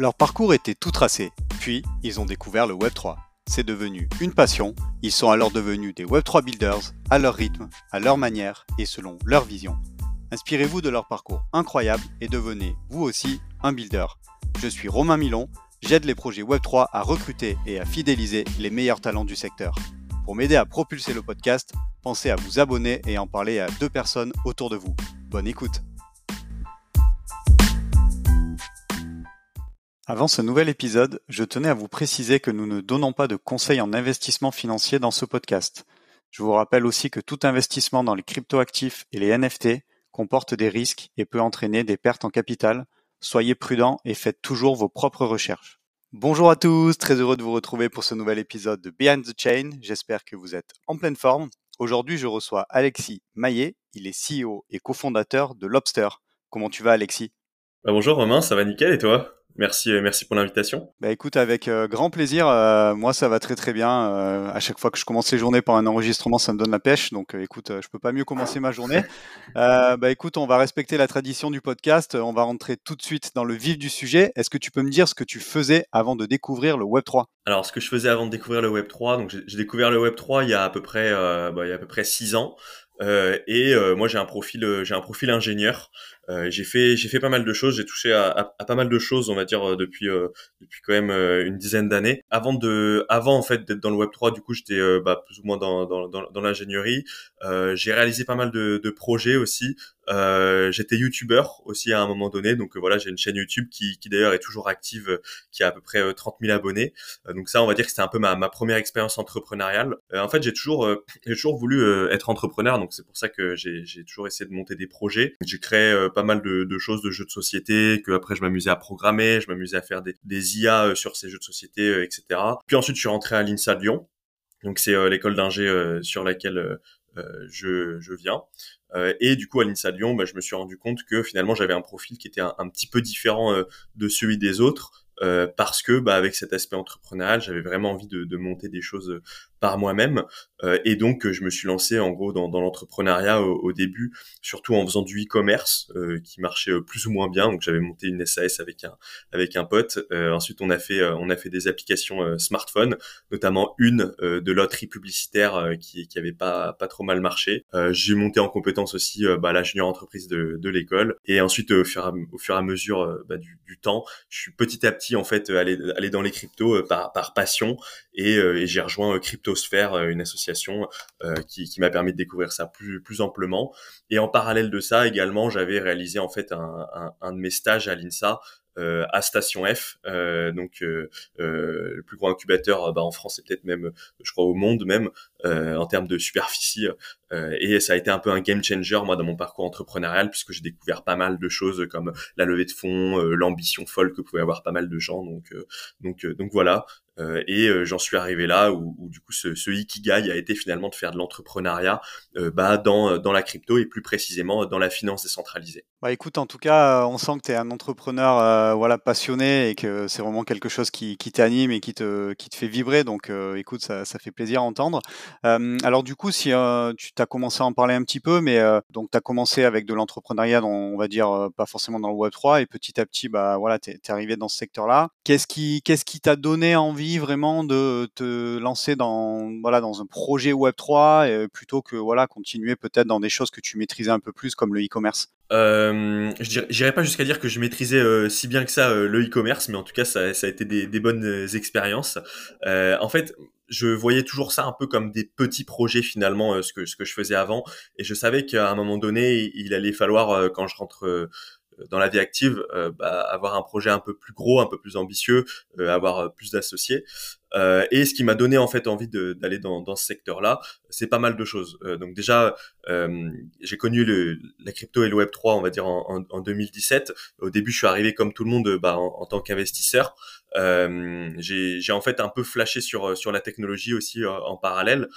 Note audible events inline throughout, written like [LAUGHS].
Leur parcours était tout tracé, puis ils ont découvert le Web3. C'est devenu une passion, ils sont alors devenus des Web3 builders, à leur rythme, à leur manière et selon leur vision. Inspirez-vous de leur parcours incroyable et devenez, vous aussi, un builder. Je suis Romain Milon, j'aide les projets Web3 à recruter et à fidéliser les meilleurs talents du secteur. Pour m'aider à propulser le podcast, pensez à vous abonner et en parler à deux personnes autour de vous. Bonne écoute Avant ce nouvel épisode, je tenais à vous préciser que nous ne donnons pas de conseils en investissement financier dans ce podcast. Je vous rappelle aussi que tout investissement dans les cryptoactifs et les NFT comporte des risques et peut entraîner des pertes en capital. Soyez prudents et faites toujours vos propres recherches. Bonjour à tous, très heureux de vous retrouver pour ce nouvel épisode de Behind the Chain. J'espère que vous êtes en pleine forme. Aujourd'hui, je reçois Alexis Maillet. Il est CEO et cofondateur de Lobster. Comment tu vas, Alexis? Bah, Bonjour Romain, ça va nickel et toi? Merci, euh, merci pour l'invitation. Bah écoute, avec euh, grand plaisir. Euh, moi, ça va très très bien. à chaque fois que je commence les journées par un enregistrement, ça me donne la pêche. Donc, écoute, je peux pas mieux commencer ma journée. [LAUGHS] bah écoute, on va respecter la tradition du podcast. On va rentrer tout de suite dans le vif du sujet. Est-ce que tu peux me dire ce que tu faisais avant de découvrir le Web 3 Alors, ce que je faisais avant de découvrir le Web 3, donc j'ai découvert le Web 3 il y a à peu près, bah, il y a à peu près six ans. Euh, et euh, moi j'ai un profil euh, j'ai un profil ingénieur. J'ai fait j'ai fait pas mal de choses. J'ai touché à, à, à, pas mal de choses on va dire depuis depuis quand même une dizaine d'années. Avant de avant en fait d'être dans le Web 3 du coup j'étais bah, plus ou moins dans dans, dans, dans l'ingénierie. j'ai réalisé pas mal de, de projets aussi. j'étais youtubeur aussi à un moment donné donc voilà j'ai une chaîne YouTube qui, qui d'ailleurs est toujours active qui a à peu près 30 000 abonnés. donc ça on va dire que c'était un peu ma, ma première expérience entrepreneuriale. en fait j'ai toujours j'ai toujours voulu être entrepreneur donc c'est pour ça que j'ai toujours essayé de monter des projets. J'ai créé euh, pas mal de, choses, de jeux de société, que après je m'amusais à programmer, je m'amusais à faire des, IA euh, sur ces jeux de société, euh, etc. Puis ensuite je suis rentré à l'INSA Lyon, donc c'est l'école d'ingé sur laquelle je, je, viens. et du coup, à l'INSA Lyon, bah, je me suis rendu compte que finalement, j'avais un profil qui était un, petit peu différent de celui des autres, parce que bah, avec cet aspect entrepreneurial, j'avais vraiment envie de, monter des choses par moi-même. Euh, et donc, je me suis lancé en gros dans, dans l'entrepreneuriat au, début, surtout en faisant du e-commerce euh, qui marchait euh, plus ou moins bien. Donc, j'avais monté une SAS avec un avec un pote. ensuite, on a fait on a fait des applications smartphone, notamment une de loterie publicitaire qui qui avait pas pas trop mal marché. J'ai monté en compétence aussi bah, la entreprise de, de l'école. Et ensuite, au fur, au fur et à mesure bah, du, du, temps, je suis petit à petit en fait allé aller dans les cryptos par par passion et, et j'ai rejoint crypto Cryptosphère, euh, une association euh, qui, qui m'a permis de découvrir ça plus, plus amplement. Et en parallèle de ça, également, j'avais réalisé en fait un, un, un de mes stages à l'INSA euh, à Station F, euh, donc euh, le plus grand incubateur bah, en France et peut-être même, je crois, au monde même en termes de superficie. et ça a été un peu un game changer moi dans mon parcours entrepreneurial puisque j'ai découvert pas mal de choses comme la levée de fonds, l'ambition folle que pouvaient avoir pas mal de gens. Donc donc donc voilà. Euh, et euh, j'en suis arrivé là où, du coup ce, ce, ikigai a été finalement de faire de l'entrepreneuriat euh, bah, dans, la crypto et plus précisément dans la finance décentralisée. Bah écoute, en tout cas, on sent que tu es un entrepreneur voilà, passionné et que c'est vraiment quelque chose qui, t'anime et qui te, qui te fait vibrer. Donc écoute, ça, fait plaisir à entendre. alors du coup, si tu as commencé à en parler un petit peu, mais donc tu as commencé avec de l'entrepreneuriat, on va dire pas forcément dans le Web3, et petit à petit, bah, voilà, tu es, es, arrivé dans ce secteur-là. Qu'est-ce qui qu'est-ce qui t'a donné envie vraiment de te lancer dans voilà dans un projet Web 3 euh, plutôt que voilà continuer peut-être dans des choses que tu maîtrisais un peu plus comme le e-commerce? Euh, je dirais pas jusqu'à dire que je maîtrisais euh, si bien que ça euh, le e-commerce, mais en tout cas ça, a été des, des bonnes expériences. en fait, je voyais toujours ça un peu comme des petits projets finalement, ce que ce que je faisais avant, et je savais qu'à un moment donné, il allait falloir quand je rentre dans la vie active, euh, bah, avoir un projet un peu plus gros, un peu plus ambitieux, euh, avoir euh, plus d'associés. Euh, et ce qui m'a donné en fait envie d'aller dans, dans, ce secteur-là, c'est pas mal de choses. Euh, donc déjà, euh, j'ai connu le, la crypto et le Web 3, on va dire en, en, en 2017. Au début, je suis arrivé comme tout le monde bah, en, en tant qu'investisseur. Euh, j'ai en fait un peu flashé sur sur la technologie aussi en parallèle.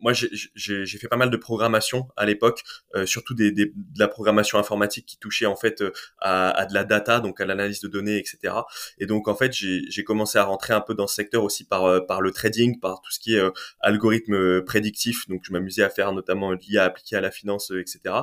moi, j'ai fait pas mal de programmation à l'époque, surtout des, des, de la programmation informatique qui touchait en fait à, à de la data, donc à l'analyse de données, etc. Et donc en fait, j'ai commencé à rentrer un peu dans secteur aussi par euh, par le trading, par tout ce qui est euh, algorithme euh, prédictif. Donc je m'amusais à faire notamment l'IA appliqué à la finance, etc.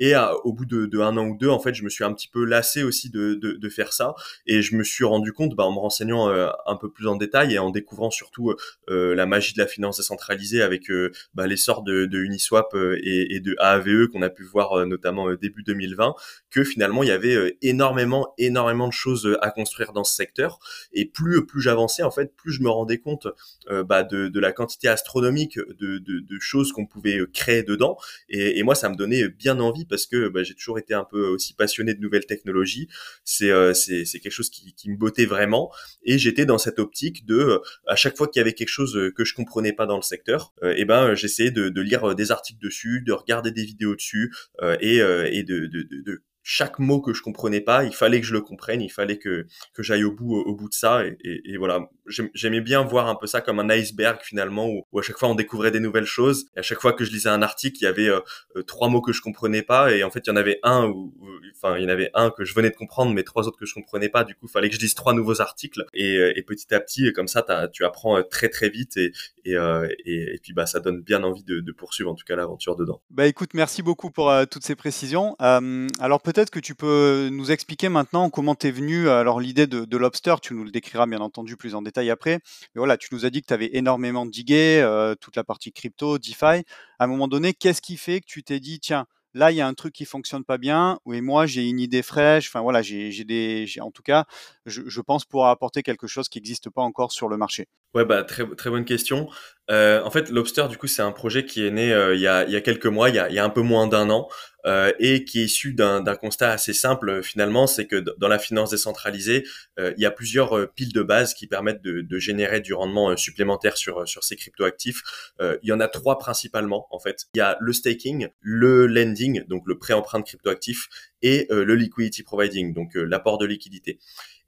Et au bout de, de, un an ou deux, en fait, je me suis un petit peu lassé aussi de, de, de faire ça. Et je me suis rendu compte, bah, en me renseignant euh, un peu plus en détail et en découvrant surtout euh, la magie de la finance décentralisée avec euh, bah, l'essor de, de Uniswap et, et, de AAVE qu'on a pu voir notamment début 2020, que finalement il y avait énormément, énormément de choses à construire dans ce secteur. Et plus, plus j'avançais, en fait, plus je me rendais compte bah, de, de la quantité astronomique de, de, de choses qu'on pouvait créer dedans. Et, et, moi, ça me donnait bien envie parce que bah, j'ai toujours été un peu aussi passionné de nouvelles technologies. C'est euh, quelque chose qui, qui me bottait vraiment. Et j'étais dans cette optique de, euh, à chaque fois qu'il y avait quelque chose euh, que je comprenais pas dans le secteur, et eh ben j'essayais de, de, lire des articles dessus, de regarder des vidéos dessus et, et de, de, de chaque mot que je comprenais pas, il fallait que je le comprenne, il fallait que, que j'aille au bout, au bout de ça. Et, et, voilà, j'aimais bien voir un peu ça comme un iceberg finalement, où, à chaque fois on découvrait des nouvelles choses. À chaque fois que je lisais un article, il y avait euh, euh, trois mots que je comprenais pas. Et en fait, il y en avait un, où, enfin, il y en avait un que je venais de comprendre, mais trois autres que je comprenais pas. Du coup, il fallait que je lise trois nouveaux articles. Et, euh, et petit à petit, comme ça, tu apprends très très vite. Et, et, et, puis, bah, ça donne bien envie de, de poursuivre en tout cas l'aventure dedans. Bah écoute, merci beaucoup pour toutes ces précisions. alors peut-être que tu peux nous expliquer maintenant comment t'es venu alors l'idée de, Lobster, tu nous le décriras bien entendu plus en détail après. Mais voilà, tu nous as dit que tu avais énormément digué euh, toute la partie crypto, DeFi. À un moment donné, qu'est-ce qui fait que tu t'es dit tiens, là il y a un truc qui fonctionne pas bien, et moi j'ai une idée fraîche. Enfin voilà, j'ai des, en tout cas, je, je, pense pouvoir apporter quelque chose qui n'existe pas encore sur le marché. Ouais, bah très très bonne question. Euh, en fait, Lobster, du coup, c'est un projet qui est né euh, il, y a, il y a quelques mois, il y a, il y a un peu moins d'un an, euh, et qui est issu d'un constat assez simple finalement, c'est que dans la finance décentralisée, il y a plusieurs piles de base qui permettent de, de générer du rendement supplémentaire sur sur ces cryptoactifs. il y en a trois principalement en fait. Il y a le staking, le lending, donc le prêt emprunt de cryptoactifs, et le liquidity providing, donc l'apport de liquidité.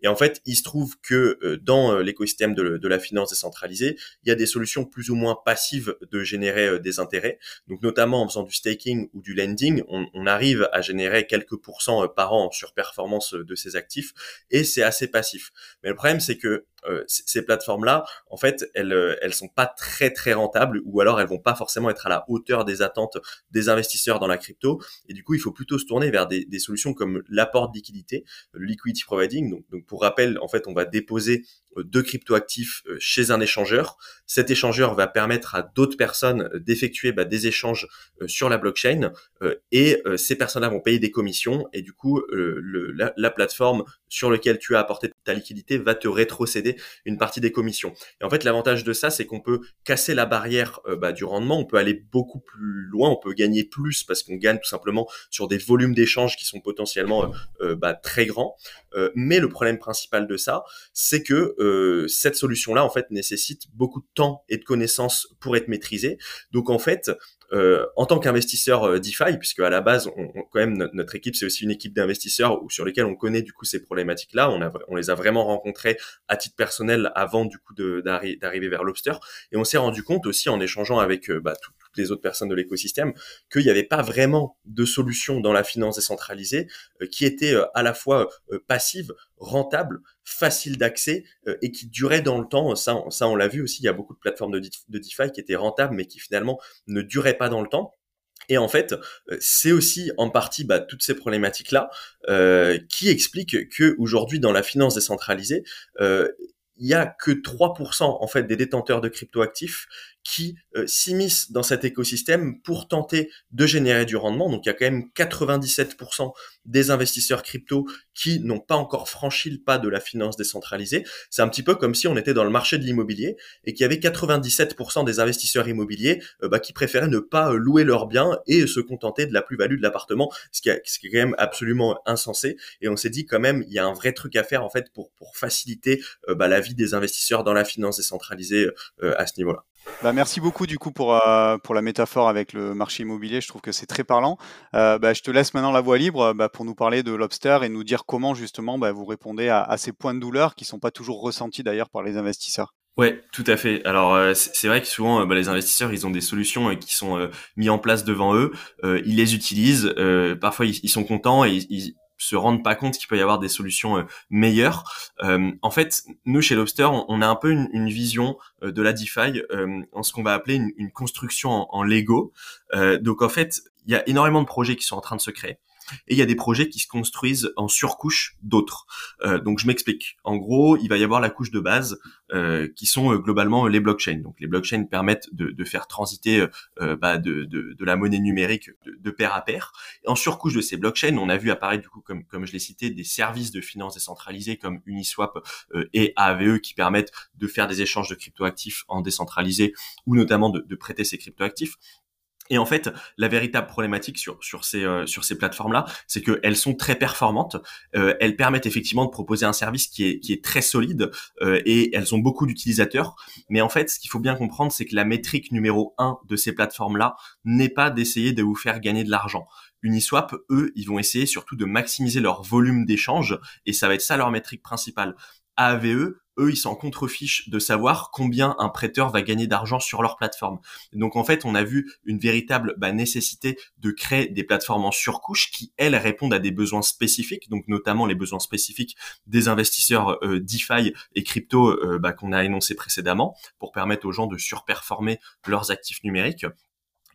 Et en fait, il se trouve que euh, dans euh, l'écosystème de, la finance décentralisée, il y a des solutions plus ou moins passives de générer euh, des intérêts. Donc notamment en faisant du staking ou du lending, on, arrive à générer quelques pourcents par an sur performance de ces actifs et c'est assez passif. Mais le problème, c'est que ces plateformes-là, en fait, elles, euh, elles sont pas très très rentables ou alors elles vont pas forcément être à la hauteur des attentes des investisseurs dans la crypto. Et du coup, il faut plutôt se tourner vers des, solutions comme l'apport de liquidité, le liquidity providing. Donc, donc, pour rappel, en fait, on va déposer euh, de cryptoactifs chez un échangeur. Cet échangeur va permettre à d'autres personnes d'effectuer bah, des échanges sur la blockchain et ces personnes-là vont payer des commissions et du coup la, la, plateforme sur laquelle tu as apporté ta liquidité va te rétrocéder une partie des commissions. Et en fait, l'avantage de ça, c'est qu'on peut casser la barrière euh, bah, du rendement, on peut aller beaucoup plus loin, on peut gagner plus parce qu'on gagne tout simplement sur des volumes d'échanges qui sont potentiellement euh, euh, bah, très grands. mais le problème principal de ça, c'est que cette solution-là, en fait, nécessite beaucoup de temps et de connaissances pour être maîtrisée. Donc, en fait, euh, en tant qu'investisseur euh, DeFi, puisque à la base, quand même notre, équipe c'est aussi une équipe d'investisseurs sur lesquels on connaît du coup ces problématiques-là. On, les a vraiment rencontrés à titre personnel avant du coup d'arriver vers Lobster, et on s'est rendu compte aussi en échangeant avec euh, bah, toutes les autres personnes de l'écosystème qu'il n'y avait pas vraiment de solution dans la finance décentralisée qui était à la fois passive, rentable, facile d'accès euh, et qui durait dans le temps. Ça, on l'a vu aussi. Il y a beaucoup de plateformes de, de DeFi qui étaient rentables, mais qui finalement ne duraient pas dans le temps. Et en fait, euh, c'est aussi en partie bah, toutes ces problématiques-là euh, qui expliquent que aujourd'hui, dans la finance décentralisée, euh, il y a que 3% en fait des détenteurs de cryptoactifs qui euh, s'immiscent dans cet écosystème pour tenter de générer du rendement. Donc il y a quand même 97% des investisseurs crypto qui n'ont pas encore franchi le pas de la finance décentralisée. C'est un petit peu comme si on était dans le marché de l'immobilier et qu'il y avait 97% des investisseurs immobiliers euh, bah, qui préféraient ne pas euh, louer leurs biens et se contenter de la plus-value de l'appartement, ce qui, est, quand même absolument insensé. Et on s'est dit quand même, il y a un vrai truc à faire en fait pour, faciliter bah, la vie des investisseurs dans la finance décentralisée à ce niveau-là. Bah, merci beaucoup du coup pour, euh, pour la métaphore avec le marché immobilier. Je trouve que c'est très parlant. Euh, bah, je te laisse maintenant la voie libre bah, pour nous parler de Lobster et nous dire comment justement bah, vous répondez à, à, ces points de douleur qui sont pas toujours ressentis d'ailleurs par les investisseurs. Ouais, tout à fait. Alors euh, c'est vrai que souvent bah, les investisseurs ils ont des solutions qui sont mises en place devant eux, ils les utilisent, parfois ils, sont contents et ils, se rendent pas compte qu'il peut y avoir des solutions euh, meilleures. Euh, en fait, nous chez Lobster, on, a un peu une, vision euh, de la DeFi en ce qu'on va appeler une, construction en, en Lego. donc en fait, il y a énormément de projets qui sont en train de se créer et il y a des projets qui se construisent en surcouche d'autres. Euh, donc je m'explique. En gros, il va y avoir la couche de base euh, qui sont euh, globalement les blockchains. Donc les blockchains permettent de, de faire transiter euh, bah, de, de, de, la monnaie numérique de, pair à pair. En surcouche de ces blockchains, on a vu apparaître du coup, comme, comme je l'ai cité, des services de finance décentralisés comme Uniswap et AAVE qui permettent de faire des échanges de cryptoactifs en décentralisé ou notamment de, de prêter ces cryptoactifs. Et en fait, la véritable problématique sur sur ces euh, sur ces plateformes là, c'est qu'elles sont très performantes. Euh, elles permettent effectivement de proposer un service qui est très solide euh, et elles ont beaucoup d'utilisateurs. Mais en fait, ce qu'il faut bien comprendre, c'est que la métrique numéro un de ces plateformes là n'est pas d'essayer de vous faire gagner de l'argent. Uniswap, eux, ils vont essayer surtout de maximiser leur volume d'échange et ça va être ça leur métrique principale. AVE, eux, ils s'en contrefichent de savoir combien un prêteur va gagner d'argent sur leur plateforme. Donc en fait, on a vu une véritable bah, nécessité de créer des plateformes en surcouche qui, elles, répondent à des besoins spécifiques, donc notamment les besoins spécifiques des investisseurs euh, DeFi et crypto euh, bah, qu'on a énoncé précédemment, pour permettre aux gens de surperformer leurs actifs numériques.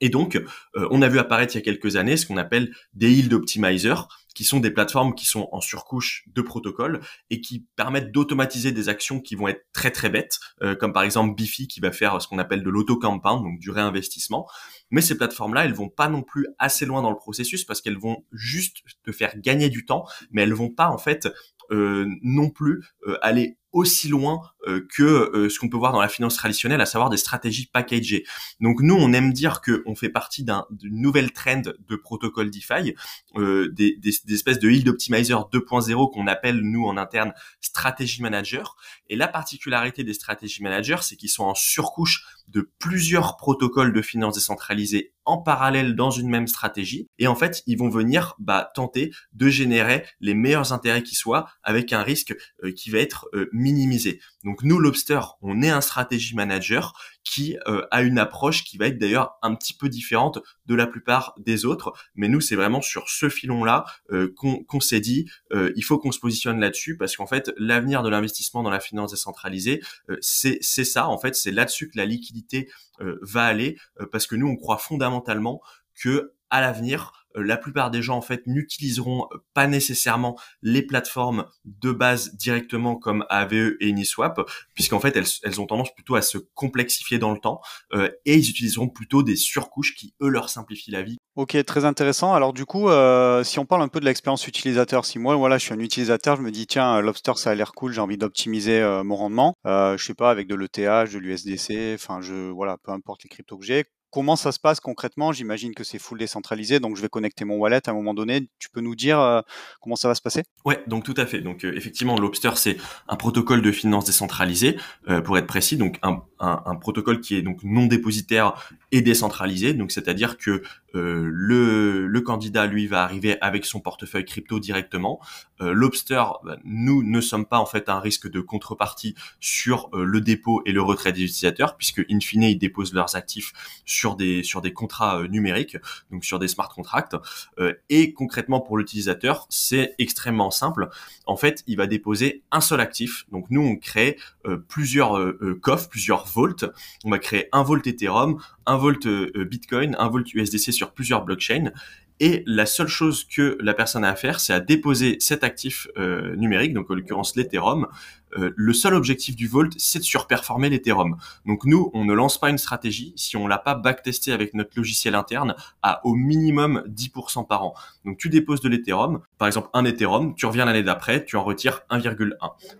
Et donc, euh, on a vu apparaître il y a quelques années ce qu'on appelle des yield optimizers, qui sont des plateformes qui sont en surcouche de protocoles et qui permettent d'automatiser des actions qui vont être très très bêtes, euh, comme par exemple Bifi qui va faire ce qu'on appelle de l'auto-compound, donc du réinvestissement. Mais ces plateformes-là, elles vont pas non plus assez loin dans le processus parce qu'elles vont juste te faire gagner du temps, mais elles vont pas en fait euh, non plus euh, aller aussi loin euh, que euh, ce qu'on peut voir dans la finance traditionnelle, à savoir des stratégies packagées. Donc nous, on aime dire qu'on fait partie d'une nouvelle trend de protocole DeFi, euh, des, des, espèces de yield optimizer 2.0 qu'on appelle nous en interne stratégie manager. Et la particularité des stratégies managers, c'est qu'ils sont en surcouche de plusieurs protocoles de finance décentralisés en parallèle dans une même stratégie. Et en fait, ils vont venir bah, tenter de générer les meilleurs intérêts qui soient avec un risque qui va être minimisé. Donc nous, Lobster, on est un stratégie manager qui euh, a une approche qui va être d'ailleurs un petit peu différente de la plupart des autres. Mais nous, c'est vraiment sur ce filon-là euh, qu'on s'est dit, euh, il faut qu'on se positionne là-dessus parce qu'en fait, l'avenir de l'investissement dans la finance décentralisée, c'est ça. En fait, c'est là-dessus que la liquidité va aller parce que nous, on croit fondamentalement que à l'avenir, la plupart des gens en fait n'utiliseront pas nécessairement les plateformes de base directement comme AVE et Uniswap, puisqu'en fait elles, ont tendance plutôt à se complexifier dans le temps euh, et ils utiliseront plutôt des surcouches qui eux leur simplifient la vie. Ok, très intéressant. Alors du coup, euh, si on parle un peu de l'expérience utilisateur, si moi voilà, je suis un utilisateur, je me dis tiens, Lobster ça a l'air cool, j'ai envie d'optimiser mon rendement, je sais pas avec de l'ETH, de l'USDC, enfin je voilà, peu importe les cryptos que Comment ça se passe concrètement? J'imagine que c'est full décentralisé, donc je vais connecter mon wallet à un moment donné. Tu peux nous dire euh, comment ça va se passer? Ouais, donc tout à fait. Donc euh, effectivement, Lobster c'est un protocole de finance décentralisé, euh, pour être précis, donc un, un, protocole qui est donc non dépositaire et décentralisé. Donc c'est-à-dire que le, le candidat lui va arriver avec son portefeuille crypto directement. Lobster, bah, nous ne sommes pas en fait un risque de contrepartie sur le dépôt et le retrait des utilisateurs, puisque in fine ils déposent leurs actifs sur sur des sur des contrats euh, numériques, donc sur des smart contracts. Euh, et concrètement pour l'utilisateur, c'est extrêmement simple. En fait, il va déposer un seul actif. Donc nous, on crée euh, plusieurs coffres, plusieurs vaults. On va créer un vault Ethereum, un vault Bitcoin, un vault USDC sur plusieurs blockchains. Et la seule chose que la personne a à faire, c'est à déposer cet actif numérique, donc en l'occurrence l'Ethereum, euh, le seul objectif du Vault, c'est de surperformer l'Ethereum. Donc nous, on ne lance pas une stratégie si on l'a pas backtesté avec notre logiciel interne à au minimum 10% par an. Donc tu déposes de l'Ethereum, par exemple un Ethereum, tu reviens l'année d'après, tu en retires 1,1.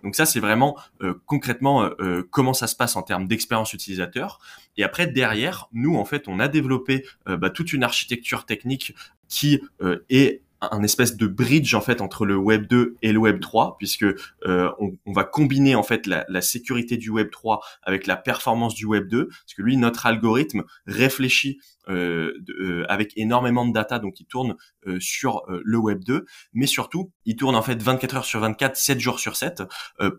Donc ça, c'est vraiment euh, concrètement euh, comment ça se passe en termes d'expérience utilisateur. Et après, derrière, nous, en fait, on a développé bah, toute une architecture technique qui est un espèce de bridge en fait entre le Web 2 et le Web 3 puisque euh, on, on, va combiner en fait la, la, sécurité du Web 3 avec la performance du Web 2 parce que lui notre algorithme réfléchit euh, euh, avec énormément de data donc il tourne euh, sur euh, le Web 2 mais surtout il tourne en fait 24 heures sur 24 7 jours sur 7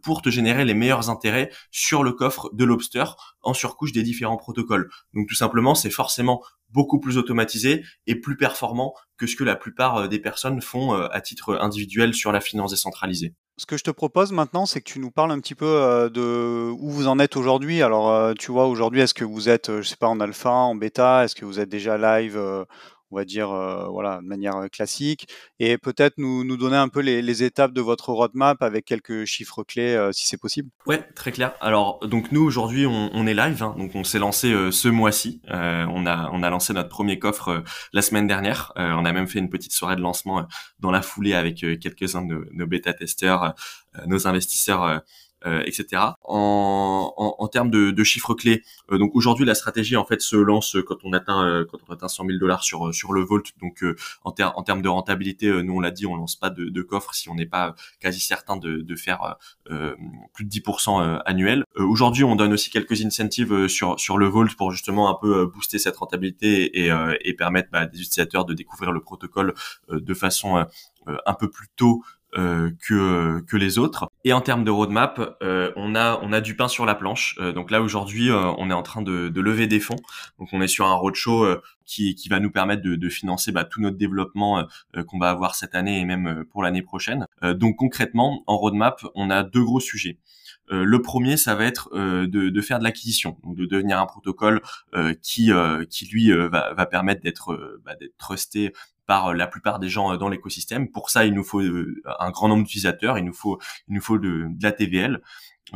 pour te générer les meilleurs intérêts sur le coffre de Lobster en surcouche des différents protocoles donc tout simplement c'est forcément beaucoup plus automatisé et plus performant que ce que la plupart des personnes font à titre individuel sur la finance décentralisée. Ce que je te propose maintenant, c'est que tu nous parles un petit peu de où vous en êtes aujourd'hui. Alors, tu vois, aujourd'hui, est-ce que vous êtes, je sais pas, en alpha, en bêta? Est-ce que vous êtes déjà live on va dire, euh, voilà, de manière euh, classique, et peut-être nous, nous donner un peu les, étapes de votre roadmap avec quelques chiffres clés, euh, si c'est possible. Ouais, très clair. Alors, donc nous aujourd'hui, on, est live, hein. donc on s'est lancé ce mois-ci. on a on a lancé notre premier coffre la semaine dernière. on a même fait une petite soirée de lancement dans la foulée avec quelques-uns de nos bêta-testeurs, nos investisseurs etc. En, en, en, termes de, de, chiffres clés, euh, donc aujourd'hui la stratégie en fait se lance quand on atteint euh, quand on atteint 100 000 dollars sur sur le Volt. Donc en, ter en termes de rentabilité, nous on l'a dit, on lance pas de, de coffre si on n'est pas quasi certain de, de faire plus de 10% annuel. aujourd'hui, on donne aussi quelques incentives sur sur le Volt pour justement un peu booster cette rentabilité et, et permettre bah, des utilisateurs de découvrir le protocole de façon un peu plus tôt euh, que que les autres. Et en termes de roadmap, euh, on a on a du pain sur la planche. Euh, donc là aujourd'hui, on est en train de, de, lever des fonds. Donc on est sur un roadshow qui qui va nous permettre de, de financer bah, tout notre développement qu'on va avoir cette année et même pour l'année prochaine. donc concrètement, en roadmap, on a deux gros sujets. le premier, ça va être de, de, faire de l'acquisition, donc de devenir un protocole qui, qui lui va, va permettre d'être bah, d'être trusté par euh, la plupart des gens euh, dans l'écosystème. Pour ça, il nous faut euh, un grand nombre d'utilisateurs, il nous faut il nous faut de, de la TVL.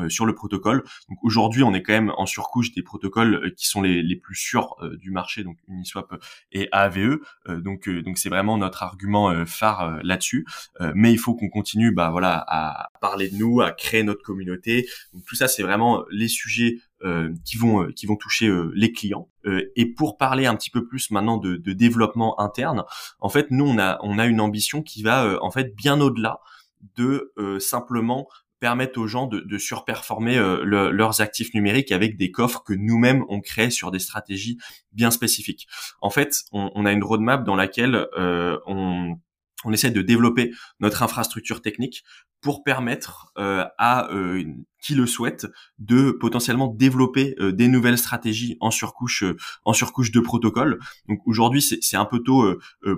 Sur le protocole. Donc aujourd'hui, on est quand même en surcouche des protocoles qui sont les, les plus sûrs du marché, donc Uniswap et AVE. donc donc c'est vraiment notre argument phare là-dessus. mais il faut qu'on continue, bah voilà, à parler de nous, à créer notre communauté. Donc tout ça, c'est vraiment les sujets euh, qui vont euh, qui vont toucher euh, les clients. et pour parler un petit peu plus maintenant de, de, développement interne, en fait, nous on a on a une ambition qui va en fait bien au-delà de simplement permettre aux gens de, surperformer leurs actifs numériques avec des coffres que nous-mêmes on crée sur des stratégies bien spécifiques. En fait, on, a une roadmap dans laquelle on on essaie de développer notre infrastructure technique pour permettre euh, à euh, qui le souhaite de potentiellement développer euh, des nouvelles stratégies en surcouche en surcouche de protocole. Donc aujourd'hui c'est un peu tôt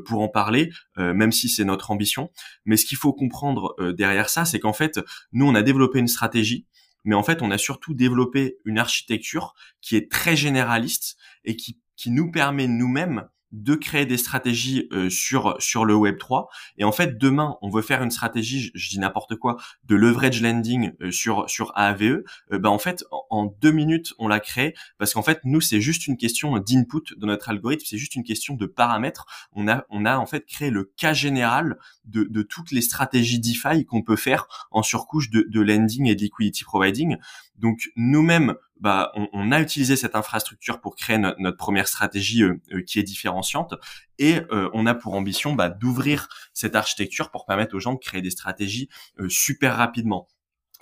pour en parler, même si c'est notre ambition. Mais ce qu'il faut comprendre derrière ça, c'est qu'en fait nous on a développé une stratégie, mais en fait on a surtout développé une architecture qui est très généraliste et qui qui nous permet nous-mêmes de créer des stratégies euh, sur sur le Web 3 et en fait demain on veut faire une stratégie je, dis n'importe quoi de leverage lending euh, sur sur AAVE euh, ben en fait en, deux minutes on l'a créé parce qu'en fait nous c'est juste une question d'input de notre algorithme c'est juste une question de paramètres. On a on a en fait créé le cas général de, de toutes les stratégies DeFi qu'on peut faire en surcouche de, de lending et de liquidity providing. Donc nous-mêmes bah, on, a utilisé cette infrastructure pour créer notre première stratégie euh, euh, qui est différenciante et euh, on a pour ambition bah, d'ouvrir cette architecture pour permettre aux gens de créer des stratégies super rapidement.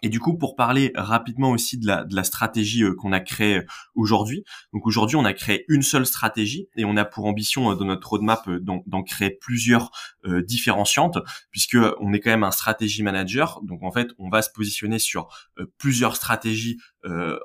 Et du coup, pour parler rapidement aussi de la, de la stratégie euh, qu'on a créée euh, aujourd'hui. Donc aujourd'hui, on a créé une seule stratégie et on a pour ambition euh, dans notre roadmap d'en créer plusieurs différenciantes, puisque on est quand même un stratégie manager. Donc en fait, on va se positionner sur plusieurs stratégies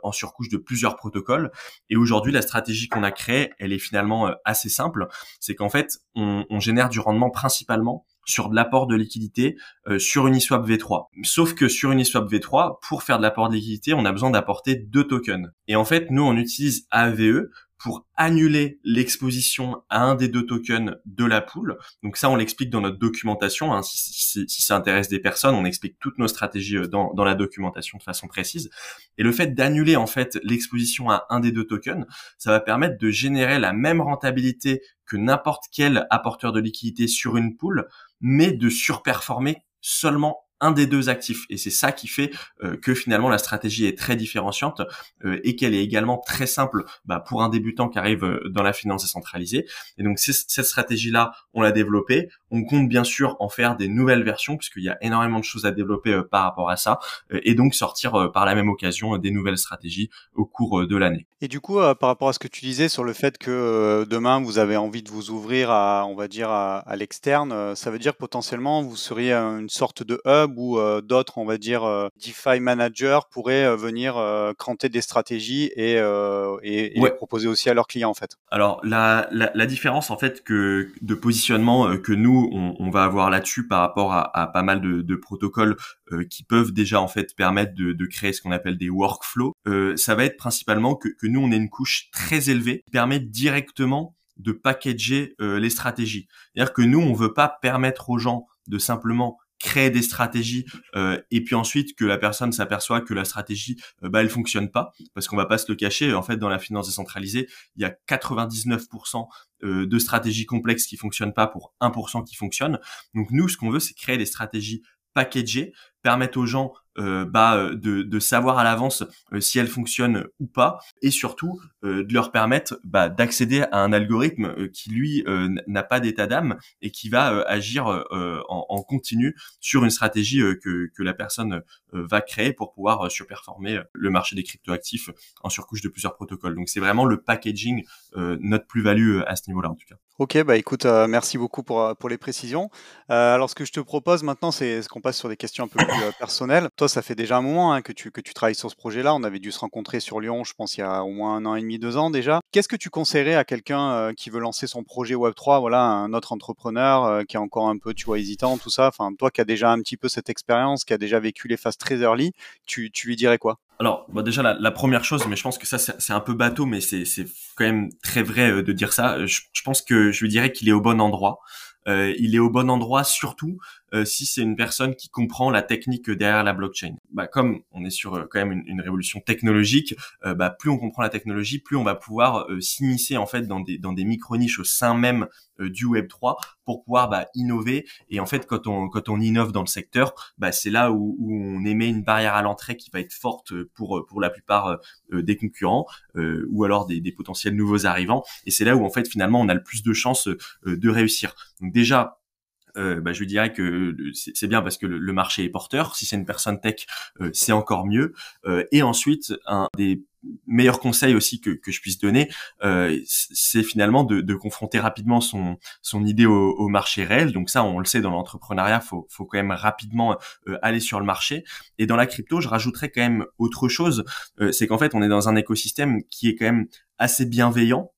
en surcouche de plusieurs protocoles. Et aujourd'hui, la stratégie qu'on a créée, elle est finalement assez simple. C'est qu'en fait, on, on génère du rendement principalement sur de l'apport de liquidité euh, sur Uniswap V3. Sauf que sur Uniswap V3, pour faire de l'apport de liquidité, on a besoin d'apporter deux tokens. Et en fait, nous, on utilise AVE pour annuler l'exposition à un des deux tokens de la pool. Donc ça, on l'explique dans notre documentation. Hein. Si, ça intéresse des personnes, on explique toutes nos stratégies euh, dans, dans la documentation de façon précise. Et le fait d'annuler en fait l'exposition à un des deux tokens, ça va permettre de générer la même rentabilité que n'importe quel apporteur de liquidité sur une pool, mais de surperformer seulement un des deux actifs. Et c'est ça qui fait euh, que finalement la stratégie est très différenciante euh, et qu'elle est également très simple bah, pour un débutant qui arrive euh, dans la finance décentralisée. Et donc cette stratégie-là, on l'a développée, On compte bien sûr en faire des nouvelles versions puisqu'il y a énormément de choses à développer par rapport à ça et donc sortir par la même occasion des nouvelles stratégies au cours de l'année. Et du coup, par rapport à ce que tu disais sur le fait que demain vous avez envie de vous ouvrir à, on va dire, à, l'externe, ça veut dire potentiellement vous seriez une sorte de hub où d'autres, on va dire, DeFi managers pourraient venir cranter des stratégies et, et, les proposer aussi à leurs clients en fait. Alors la, la, différence en fait que de positionnement que nous on, va avoir là-dessus par rapport à, pas mal de, de protocoles qui peuvent déjà en fait permettre de, de créer ce qu'on appelle des workflows, ça va être principalement que, que nous on ait une couche très élevée qui permet directement de packager euh, les stratégies. C'est-à-dire que nous, on veut pas permettre aux gens de simplement créer des stratégies euh, et puis ensuite que la personne s'aperçoit que la stratégie euh, bah elle fonctionne pas parce qu'on va pas se le cacher en fait dans la finance décentralisée il y a 99% euh, de stratégies complexes qui fonctionnent pas pour 1% qui fonctionnent donc nous ce qu'on veut c'est créer des stratégies packagées permettre aux gens euh, bah, euh, de, de, savoir à l'avance euh, si elles fonctionnent ou pas, et surtout de leur permettre bah, d'accéder à un algorithme qui lui n'a pas d'état d'âme et qui va agir en, en, continu sur une stratégie que, que la personne va créer pour pouvoir surperformer le marché des cryptoactifs en surcouche de plusieurs protocoles. Donc c'est vraiment le packaging notre plus-value à ce niveau-là en tout cas. Ok, bah écoute, merci beaucoup pour, pour les précisions. alors ce que je te propose maintenant, c'est qu'on passe sur des questions un peu plus personnelles ça fait déjà un moment hein, que, tu, que tu travailles sur ce projet-là. On avait dû se rencontrer sur Lyon, je pense, il y a au moins un an et demi, deux ans déjà. Qu'est-ce que tu conseillerais à quelqu'un euh, qui veut lancer son projet Web3, voilà, un autre entrepreneur euh, qui est encore un peu, tu vois, hésitant, tout ça? Enfin, toi qui as déjà un petit peu cette expérience, qui a déjà vécu les phases très early, tu, tu lui dirais quoi? Alors, bah déjà la, première chose, mais je pense que ça c'est un peu bateau, mais c'est quand même très vrai euh, de dire ça. Je, pense que je lui dirais qu'il est au bon endroit. Il est au bon endroit surtout euh, si c'est une personne qui comprend la technique derrière la blockchain. Bah, comme on est sur euh, quand même une, révolution technologique, bah, plus on comprend la technologie, plus on va pouvoir s'immiscer en fait dans des dans des micro niches au sein même du Web 3 pour pouvoir bah, innover. Et en fait, quand on quand on innove dans le secteur, bah, c'est là où, où, on émet une barrière à l'entrée qui va être forte pour pour la plupart des concurrents ou alors des, des potentiels nouveaux arrivants. Et c'est là où en fait finalement on a le plus de chances de réussir. Donc déjà euh, bah, je dirais que c'est bien parce que le, marché est porteur. Si c'est une personne tech, euh, c'est encore mieux. Euh, et ensuite, un des meilleurs conseils aussi que, que je puisse donner, c'est finalement de, de, confronter rapidement son, son idée au, au, marché réel. Donc ça, on le sait dans l'entrepreneuriat, faut, faut quand même rapidement aller sur le marché. Et dans la crypto, je rajouterais quand même autre chose, c'est qu'en fait, on est dans un écosystème qui est quand même assez bienveillant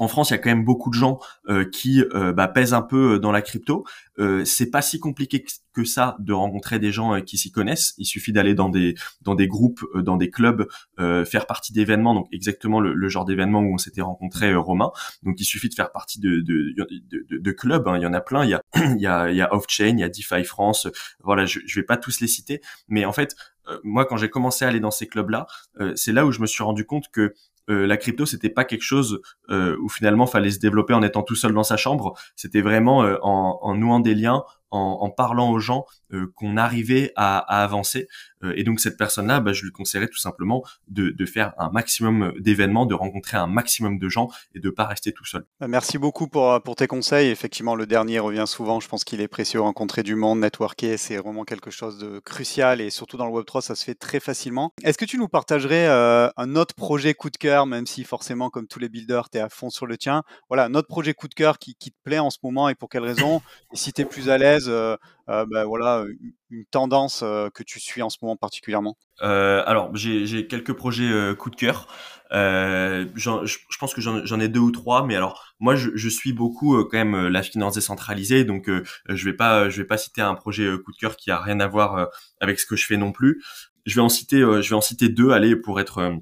en France, il y a quand même beaucoup de gens euh, qui euh, bah, pèsent un peu euh, dans la crypto. Euh, c'est pas si compliqué que ça de rencontrer des gens qui s'y connaissent. Il suffit d'aller dans des dans des groupes, dans des clubs, faire partie d'événements. Donc exactement le, genre d'événement où on s'était rencontré Romain. Donc il suffit de faire partie de de, de, de, clubs. Hein. Il y en a plein. Il y a [CLEARS THROAT] il y a, il y a Offchain, il y a DeFi France. Voilà, je, je vais pas tous les citer, mais en fait moi, quand j'ai commencé à aller dans ces clubs-là, c'est là où je me suis rendu compte que euh, la crypto c'était pas quelque chose euh, où finalement fallait se développer en étant tout seul dans sa chambre. C'était vraiment euh, en, en, nouant des liens en, parlant aux gens euh, qu'on arrivait à, avancer. Euh, et donc cette personne-là, bah, je lui conseillerais tout simplement de, faire un maximum d'événements, de rencontrer un maximum de gens et de pas rester tout seul. Bah, merci beaucoup pour, pour tes conseils. Effectivement, le dernier revient souvent. Je pense qu'il est précieux. Rencontrer du monde, networker, c'est vraiment quelque chose de crucial et surtout dans le Web3, ça se fait très facilement. Est-ce que tu nous partagerais euh, un autre projet coup de cœur, même si forcément, comme tous les builders, tu es à fond sur le tien? Voilà, un autre projet coup de cœur qui, qui te plaît en ce moment et pour quelle raison? Et si tu es plus à l'aise euh, euh, bah, voilà, une tendance euh, que tu suis en ce moment particulièrement? Alors, j'ai quelques projets coup de cœur. je, pense que j'en ai deux ou trois, mais alors moi je, suis beaucoup quand même la finance décentralisée, donc je vais vais pas citer un projet coup de cœur qui a rien à voir avec ce que je fais non plus. Je vais en citer je vais en citer deux, allez pour être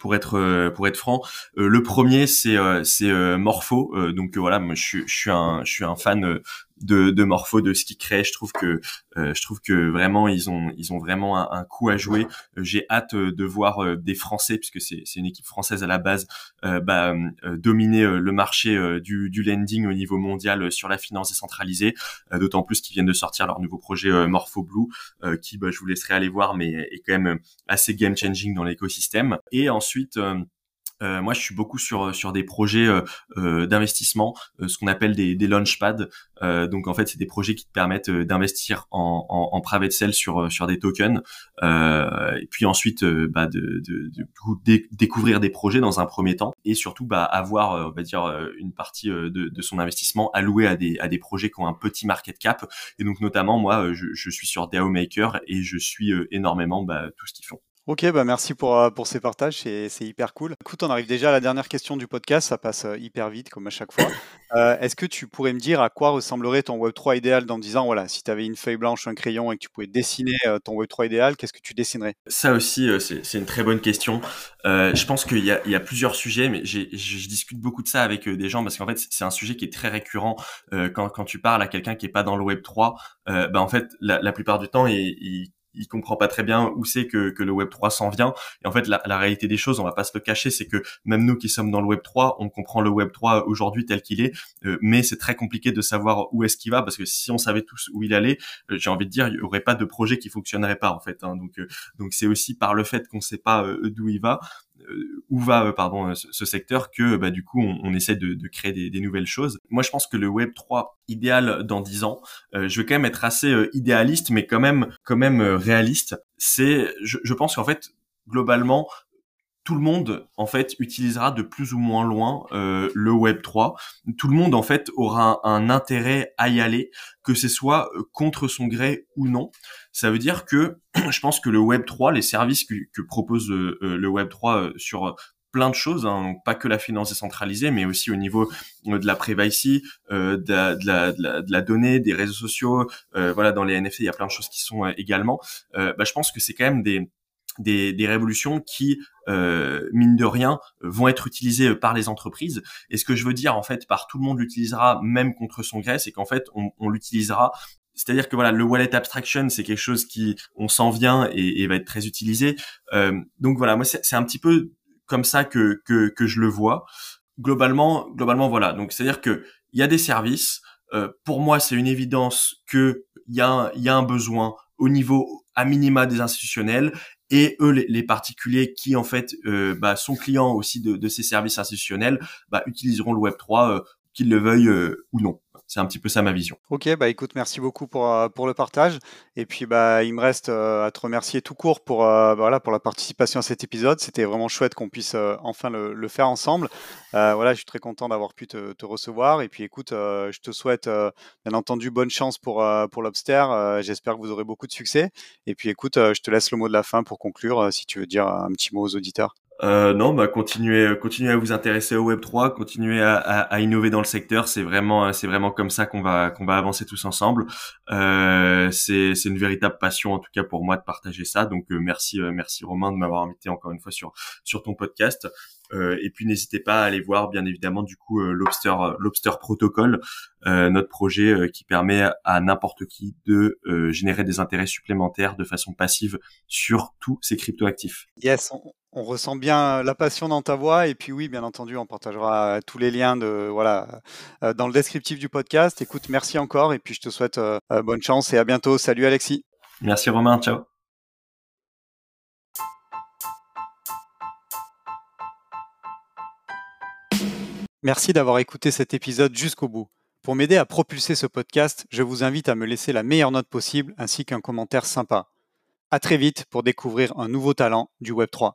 pour être pour être franc. le premier c'est c'est Morpho, donc voilà, je, je suis un je suis un fan de, de Morpho, de ce qu'ils créent. Je trouve que euh, je trouve que vraiment ils ont ils ont vraiment un, coup à jouer. Euh, j'ai hâte euh, de voir des Français puisque c'est c'est une équipe française à la base bah, dominer le marché du, du lending au niveau mondial sur la finance décentralisée. D'autant plus qu'ils viennent de sortir leur nouveau projet Morpho Blue qui bah, je vous laisserai aller voir mais est quand même assez game changing dans l'écosystème. Et ensuite Euh, moi, je suis beaucoup sur sur des projets euh, euh d'investissement, euh, ce qu'on appelle des, des launchpads. donc en fait, c'est des projets qui te permettent d'investir en, en, en, private sale sur sur des tokens, et puis ensuite bah, de, de, de, découvrir des projets dans un premier temps, et surtout bah, avoir, on va dire, une partie de, de son investissement alloué à des à des projets qui ont un petit market cap. Et donc notamment, moi, je, je suis sur DAO Maker et je suis énormément bah, tout ce qu'ils font. Ok, bah merci pour, euh, pour ces partages, c'est, hyper cool. Écoute, on arrive déjà à la dernière question du podcast, ça passe euh, hyper vite comme à chaque fois. [COUGHS] Euh, est-ce que tu pourrais me dire à quoi ressemblerait ton Web3 idéal dans 10 ans? Voilà, si tu avais une feuille blanche, un crayon et que tu pouvais dessiner ton Web3 idéal, qu'est-ce que tu dessinerais? Ça aussi, c'est, une très bonne question. je pense qu'il y a, il y a plusieurs sujets, mais je discute beaucoup de ça avec des gens parce qu'en fait, c'est un sujet qui est très récurrent quand, quand tu parles à quelqu'un qui est pas dans le Web3. bah en fait, la, la plupart du temps, il, il il comprend pas très bien où c'est que, que le Web 3 s'en vient. Et en fait, la, réalité des choses, on va pas se le cacher, c'est que même nous qui sommes dans le Web 3, on comprend le Web 3 aujourd'hui tel qu'il est, euh, mais c'est très compliqué de savoir où est-ce qu'il va parce que si on savait tous où il allait, euh, j'ai envie de dire, il y aurait pas de projet qui fonctionnerait pas en fait. Hein. Donc, euh, donc c'est aussi par le fait qu'on sait pas d'où il va où va euh, pardon euh, ce, secteur que bah, du coup on, essaie de, créer des, nouvelles choses. Moi je pense que le Web 3 idéal dans 10 ans, je vais quand même être assez idéaliste mais quand même quand même réaliste. C'est je, je pense qu'en fait globalement tout le monde en fait utilisera de plus ou moins loin euh, le Web 3. Tout le monde en fait aura un, intérêt à y aller, que ce soit euh, contre son gré ou non. Ça veut dire que [CLEARS THROAT] je pense que le Web 3, les services que, propose euh, le Web 3 sur plein de choses, hein, pas que la finance décentralisée, mais aussi au niveau de la privacy, euh, de, la, donnée, des réseaux sociaux, voilà, dans les NFT, il y a plein de choses qui sont également. bah, je pense que c'est quand même des, des, des révolutions qui, euh, mine de rien, vont être utilisées par les entreprises. Et ce que je veux dire, en fait, par tout le monde l'utilisera, même contre son gré, c'est qu'en fait, on, on l'utilisera c'est-à-dire que voilà, le wallet abstraction, c'est quelque chose qui, on s'en vient et, et, va être très utilisé. Euh, donc voilà, moi c'est un petit peu comme ça que, que que je le vois. Globalement, globalement voilà. Donc c'est-à-dire que il y a des services. Euh, pour moi, c'est une évidence que il y a y a un besoin au niveau à minima des institutionnels et eux les, particuliers qui en fait euh, bah, sont clients aussi de, ces services institutionnels bah, utiliseront le Web 3 euh, qu'ils le veuillent euh, ou non. C'est un petit peu ça ma vision. Ok, bah écoute, merci beaucoup pour, euh, pour le partage. Et puis bah il me reste euh, à te remercier tout court pour, bah, voilà, pour la participation à cet épisode. C'était vraiment chouette qu'on puisse enfin le, faire ensemble. voilà, je suis très content d'avoir pu te, te, recevoir. Et puis écoute, je te souhaite bien entendu bonne chance pour, pour Lobster. J'espère que vous aurez beaucoup de succès. Et puis écoute, je te laisse le mot de la fin pour conclure, si tu veux dire un petit mot aux auditeurs. Euh, non, bah continuez, continuez à vous intéresser au Web 3, continuez à, à, à innover dans le secteur. C'est vraiment, c'est vraiment comme ça qu'on va, qu'on va avancer tous ensemble. Euh, c'est, c'est une véritable passion en tout cas pour moi de partager ça. Donc euh, merci, euh, merci Romain de m'avoir invité encore une fois sur sur ton podcast. Euh, et puis n'hésitez pas à aller voir bien évidemment du coup euh, Lobster Lobster Protocol, euh, notre projet qui permet à n'importe qui de générer des intérêts supplémentaires de façon passive sur tous ces cryptoactifs. Yes, on, ressent bien la passion dans ta voix et puis oui, bien entendu, on partagera tous les liens de voilà dans le descriptif du podcast. Écoute, merci encore et puis je te souhaite bonne chance et à bientôt. Salut Alexis. Merci Romain, ciao. Merci d'avoir écouté cet épisode jusqu'au bout. Pour m'aider à propulser ce podcast, je vous invite à me laisser la meilleure note possible ainsi qu'un commentaire sympa. À très vite pour découvrir un nouveau talent du Web3.